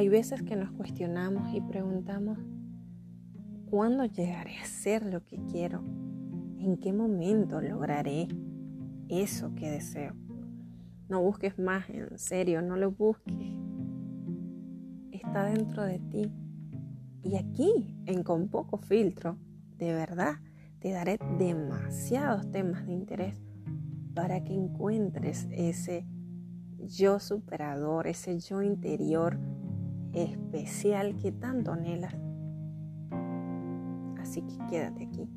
Hay veces que nos cuestionamos y preguntamos, ¿cuándo llegaré a ser lo que quiero? ¿En qué momento lograré eso que deseo? No busques más, en serio, no lo busques. Está dentro de ti. Y aquí, en Con Poco Filtro, de verdad, te daré demasiados temas de interés para que encuentres ese yo superador, ese yo interior especial que tanto anhelas. Así que quédate aquí.